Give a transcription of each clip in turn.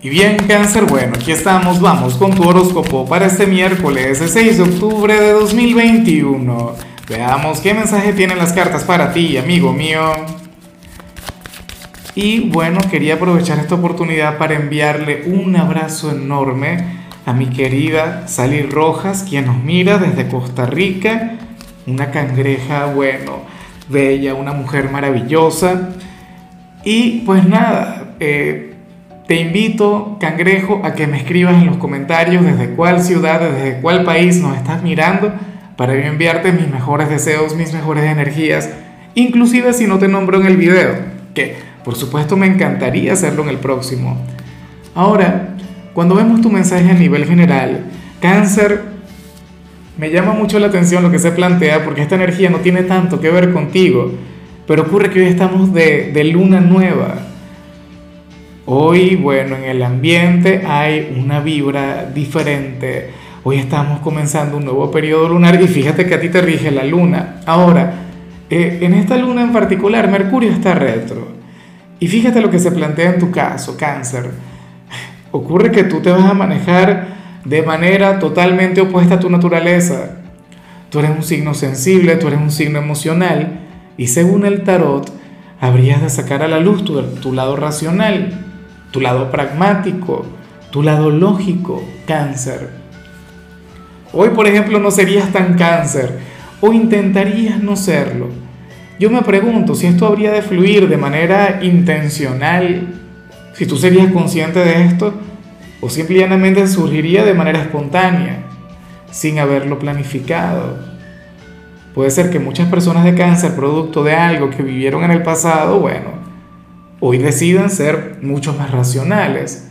Y bien, cáncer, bueno, aquí estamos, vamos con tu horóscopo para este miércoles, el 6 de octubre de 2021. Veamos qué mensaje tienen las cartas para ti, amigo mío. Y bueno, quería aprovechar esta oportunidad para enviarle un abrazo enorme a mi querida Sally Rojas, quien nos mira desde Costa Rica, una cangreja, bueno, bella, una mujer maravillosa. Y pues nada, eh, te invito, cangrejo, a que me escribas en los comentarios desde cuál ciudad, desde cuál país nos estás mirando para yo enviarte mis mejores deseos, mis mejores energías, inclusive si no te nombro en el video, que por supuesto me encantaría hacerlo en el próximo. Ahora, cuando vemos tu mensaje a nivel general, cáncer, me llama mucho la atención lo que se plantea porque esta energía no tiene tanto que ver contigo, pero ocurre que hoy estamos de, de luna nueva. Hoy, bueno, en el ambiente hay una vibra diferente. Hoy estamos comenzando un nuevo periodo lunar y fíjate que a ti te rige la luna. Ahora, eh, en esta luna en particular, Mercurio está retro. Y fíjate lo que se plantea en tu caso, cáncer. Ocurre que tú te vas a manejar de manera totalmente opuesta a tu naturaleza. Tú eres un signo sensible, tú eres un signo emocional y según el tarot, habrías de sacar a la luz tu, tu lado racional tu lado pragmático, tu lado lógico, cáncer. Hoy, por ejemplo, no serías tan cáncer o intentarías no serlo. Yo me pregunto si esto habría de fluir de manera intencional, si tú serías consciente de esto, o simplemente surgiría de manera espontánea, sin haberlo planificado. Puede ser que muchas personas de cáncer, producto de algo que vivieron en el pasado, bueno, hoy deciden ser mucho más racionales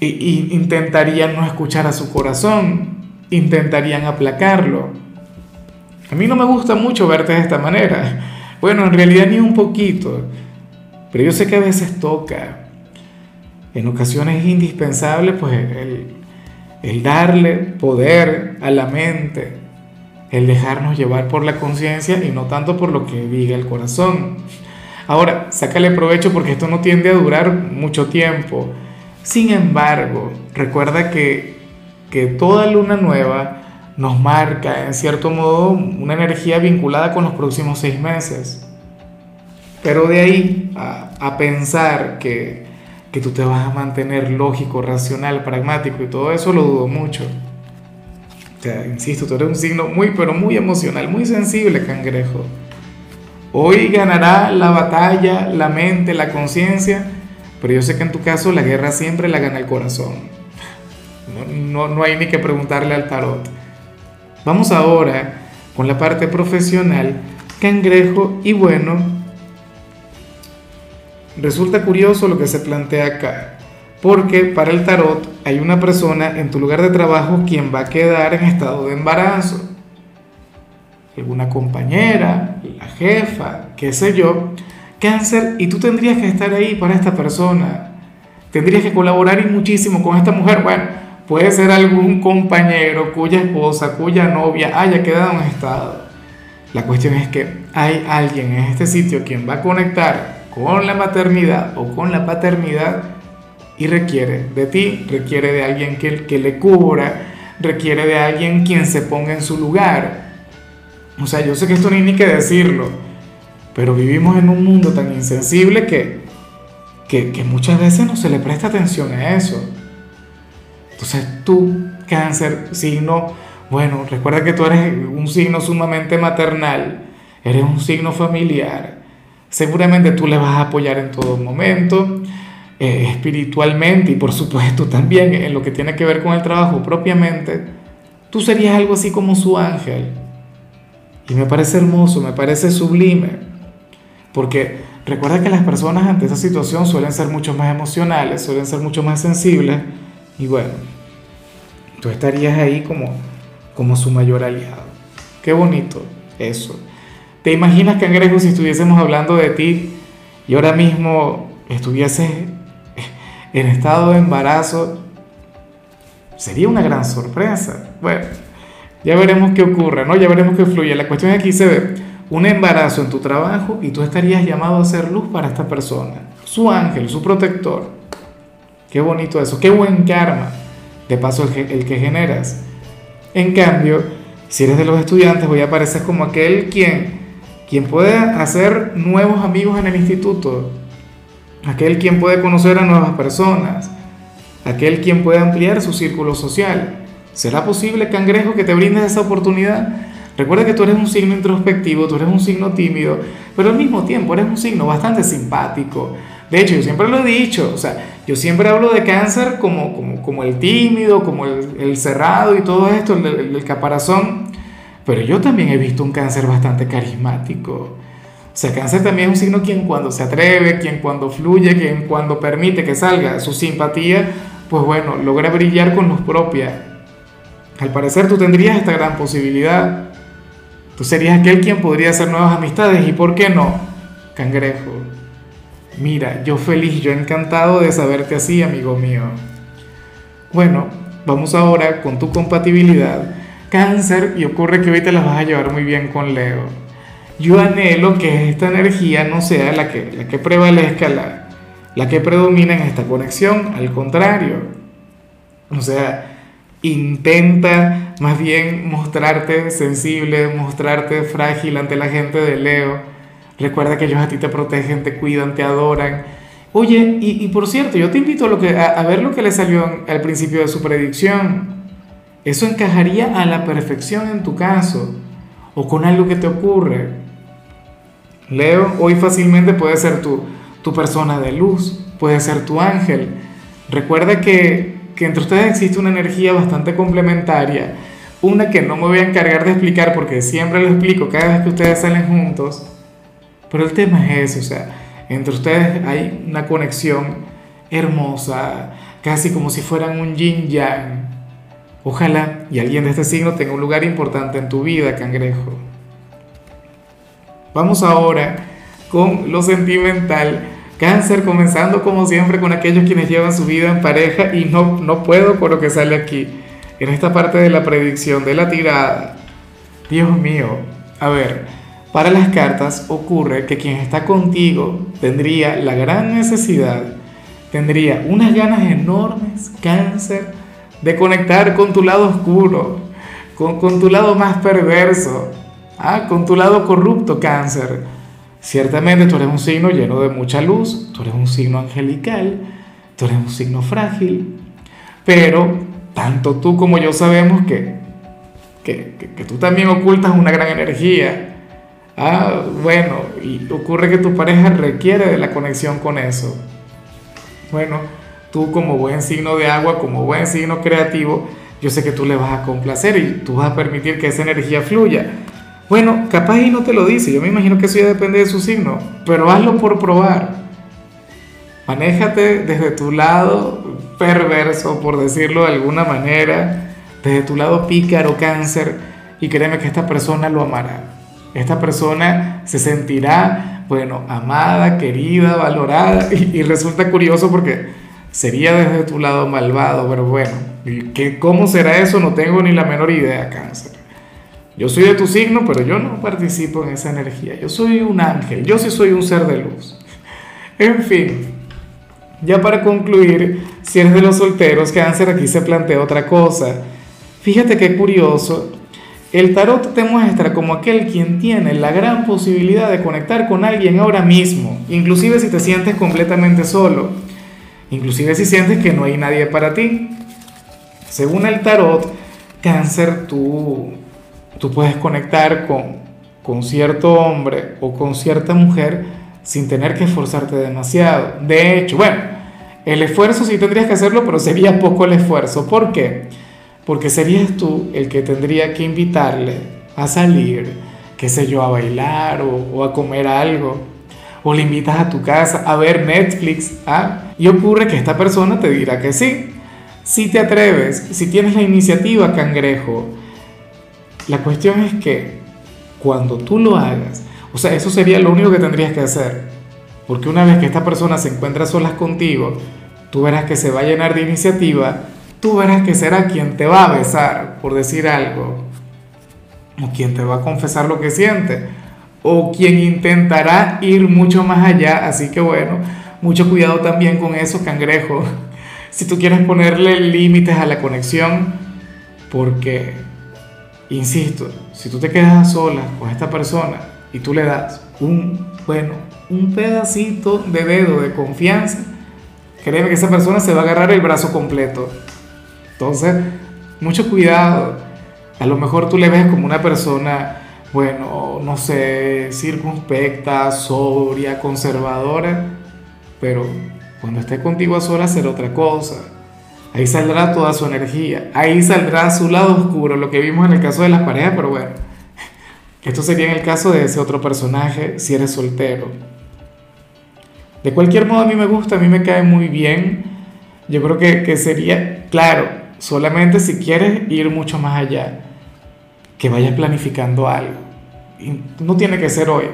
e, intentarían no escuchar a su corazón, intentarían aplacarlo. A mí no me gusta mucho verte de esta manera. Bueno, en realidad ni un poquito, pero yo sé que a veces toca. En ocasiones es indispensable pues el, el darle poder a la mente, el dejarnos llevar por la conciencia y no tanto por lo que diga el corazón. Ahora, sácale provecho porque esto no tiende a durar mucho tiempo. Sin embargo, recuerda que, que toda luna nueva nos marca, en cierto modo, una energía vinculada con los próximos seis meses. Pero de ahí a, pensar que, que tú te vas a mantener lógico, racional, pragmático y todo eso, lo dudo mucho. Insisto, tú eres un signo muy, pero muy emocional, muy sensible, cangrejo. Hoy ganará la batalla, la mente, la conciencia, pero yo sé que en tu caso la guerra siempre la gana el corazón. No, no, hay ni que preguntarle al tarot. Vamos ahora con la parte profesional, cangrejo, y bueno, resulta curioso lo que se plantea acá, porque para el tarot hay una persona en tu lugar de trabajo quien va a quedar en estado de embarazo alguna compañera, la jefa, qué sé yo, cáncer, y tú tendrías que estar ahí para esta persona. Tendrías que colaborar y muchísimo con esta mujer. Bueno, puede ser algún compañero cuya esposa, cuya novia haya quedado en estado. La cuestión es que hay alguien en este sitio quien va a conectar con la maternidad o con la paternidad y requiere de ti, requiere de alguien que, que le cubra, requiere de alguien quien se ponga en su lugar o sea, yo sé que esto no hay ni que decirlo, pero vivimos en un mundo tan insensible que, que, muchas veces no se le presta atención a eso. Entonces tú, cáncer, signo, bueno, recuerda que tú eres un signo sumamente maternal, eres un signo familiar, seguramente tú le vas a apoyar en todo momento, eh, espiritualmente y por supuesto también en lo que tiene que ver con el trabajo propiamente, tú serías algo así como su ángel y me parece hermoso, me parece sublime, porque recuerda que las personas ante esa situación suelen ser mucho más emocionales, suelen ser mucho más sensibles, y bueno, tú estarías ahí como, como su mayor aliado. Qué bonito eso. ¿Te imaginas, Cangrejo, si estuviésemos hablando de ti y ahora mismo estuvieses en estado de embarazo? Sería una gran sorpresa. Bueno, ya veremos qué ocurre, ¿no? Ya veremos qué fluye. La cuestión aquí se ve un embarazo en tu trabajo y tú estarías llamado a ser luz para esta persona, su ángel, su protector. Qué bonito eso, qué buen karma, de paso el, el que generas. En cambio, si eres de los estudiantes, voy a aparecer como aquel quien, quien puede hacer nuevos amigos en el instituto, aquel quien puede conocer a nuevas personas, aquel quien puede ampliar su círculo social. ¿Será posible, cangrejo, que te brindes esa oportunidad? Recuerda que tú eres un signo introspectivo, tú eres un signo tímido, pero al mismo tiempo eres un signo bastante simpático. De hecho, yo siempre lo he dicho, o sea, yo siempre hablo de cáncer como, como, como el tímido, como el, el, cerrado y todo esto, el, el, el caparazón, pero yo también he visto un cáncer bastante carismático. O sea, cáncer también es un signo quien cuando se atreve, quien cuando fluye, quien cuando permite que salga su simpatía, pues bueno, logra brillar con luz propia. Al parecer tú tendrías esta gran posibilidad. Tú serías aquel quien podría hacer nuevas amistades y ¿por qué no? Cangrejo. Mira, yo feliz, yo encantado de saberte así, amigo mío. Bueno, vamos ahora con tu compatibilidad. Cáncer, y ocurre que hoy te las vas a llevar muy bien con Leo. Yo anhelo que esta energía no sea la que, la que prevalezca, la, la que predomina en esta conexión, al contrario. O sea, intenta más bien mostrarte sensible, mostrarte frágil ante la gente de Leo. Recuerda que ellos a ti te protegen, te cuidan, te adoran. Oye, y, por cierto, yo te invito a, lo que, a, a ver lo que le salió al principio de su predicción. Eso encajaría a la perfección en tu caso o con algo que te ocurre. Leo, hoy fácilmente puede ser tu, tu persona de luz, puede ser tu ángel. Recuerda que, que entre ustedes existe una energía bastante complementaria, una que no me voy a encargar de explicar porque siempre lo explico cada vez que ustedes salen juntos, pero el tema es eso, o sea, entre ustedes hay una conexión hermosa, casi como si fueran un yin yang. Ojalá y alguien de este signo tenga un lugar importante en tu vida, cangrejo. Vamos ahora con lo sentimental. Cáncer, comenzando como siempre con aquellos quienes llevan su vida en pareja y no, no puedo por lo que sale aquí, en esta parte de la predicción, de la tirada. Dios mío, a ver, para las cartas ocurre que quien está contigo tendría la gran necesidad, tendría unas ganas enormes, cáncer, de conectar con tu lado oscuro, con, con tu lado más perverso, ¿ah? con tu lado corrupto, cáncer Ciertamente tú eres un signo lleno de mucha luz, tú eres un signo angelical, tú eres un signo frágil, pero tanto tú como yo sabemos que, que, que, que tú también ocultas una gran energía. Ah, bueno, y ocurre que tu pareja requiere de la conexión con eso. Bueno, tú como buen signo de agua, como buen signo creativo, yo sé que tú le vas a complacer y tú vas a permitir que esa energía fluya. Bueno, capaz y no te lo dice, yo me imagino que eso ya depende de su signo, pero hazlo por probar. Manéjate desde tu lado perverso, por decirlo de alguna manera, desde tu lado pícaro, cáncer, y créeme que esta persona lo amará. Esta persona se sentirá, bueno, amada, querida, valorada, y, y resulta curioso porque sería desde tu lado malvado, pero bueno, ¿qué, ¿cómo será eso? No tengo ni la menor idea, cáncer. Yo soy de tu signo, pero yo no participo en esa energía. Yo soy un ángel, yo sí soy un ser de luz. En fin, ya para concluir, si eres de los solteros, cáncer, aquí se plantea otra cosa. Fíjate qué curioso. El tarot te muestra como aquel quien tiene la gran posibilidad de conectar con alguien ahora mismo, inclusive si te sientes completamente solo, inclusive si sientes que no hay nadie para ti. Según el tarot, cáncer, tú tú puedes conectar con, con cierto hombre o con cierta mujer sin tener que esforzarte demasiado. De hecho, bueno, el esfuerzo sí tendrías que hacerlo, pero sería poco el esfuerzo. ¿Por qué? Porque serías tú el que tendría que invitarle a salir, qué sé yo, a bailar o, a comer algo. O le invitas a tu casa a ver Netflix. ¿ah? Y ocurre que esta persona te dirá que sí. Si te atreves, si tienes la iniciativa, cangrejo, la cuestión es que cuando tú lo hagas, o sea, eso sería lo único que tendrías que hacer. Porque una vez que esta persona se encuentra solas contigo, tú verás que se va a llenar de iniciativa, tú verás que será quien te va a besar, por decir algo, o quien te va a confesar lo que siente, o quien intentará ir mucho más allá. Así que bueno, mucho cuidado también con eso, cangrejo. si tú quieres ponerle límites a la conexión, porque, insisto, si tú te quedas sola con esta persona y tú le das un, bueno, un pedacito de dedo de confianza, créeme que esa persona se va a agarrar el brazo completo. Entonces, mucho cuidado. A lo mejor tú le ves como una persona, bueno, no sé, circunspecta, sobria, conservadora, pero cuando esté contigo a solas será otra cosa. Ahí saldrá toda su energía, ahí saldrá su lado oscuro, lo que vimos en el caso de las parejas, pero bueno, esto sería en el caso de ese otro personaje si eres soltero. De cualquier modo a mí me gusta, a mí me cae muy bien. Yo creo que, que sería, claro, solamente si quieres ir mucho más allá, que vayas planificando algo. No tiene que ser hoy,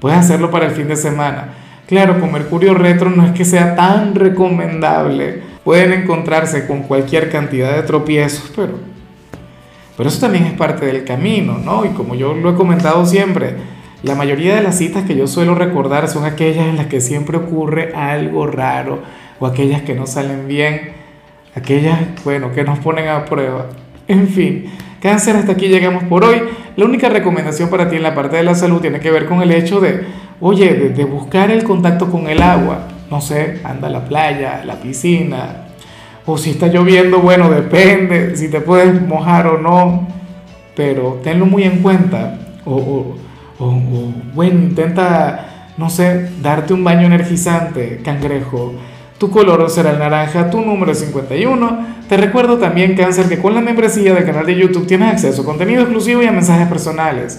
puedes hacerlo para el fin de semana. Claro, con Mercurio retro no es que sea tan recomendable. Pueden encontrarse con cualquier cantidad de tropiezos, pero, pero eso también es parte del camino, ¿no? Y como yo lo he comentado siempre, la mayoría de las citas que yo suelo recordar son aquellas en las que siempre ocurre algo raro o aquellas que no salen bien, aquellas, bueno, que nos ponen a prueba. En fin, cáncer, hasta aquí llegamos por hoy. La única recomendación para ti en la parte de la salud tiene que ver con el hecho de, oye, de, buscar el contacto con el agua. No sé, anda a la playa, la piscina. O si está lloviendo, bueno, depende si te puedes mojar o no. Pero tenlo muy en cuenta. O, o, bueno, intenta, no sé, darte un baño energizante, cangrejo. Tu color será el naranja, tu número es 51. Te recuerdo también, Cáncer, que con la membresía del canal de YouTube tienes acceso a contenido exclusivo y a mensajes personales.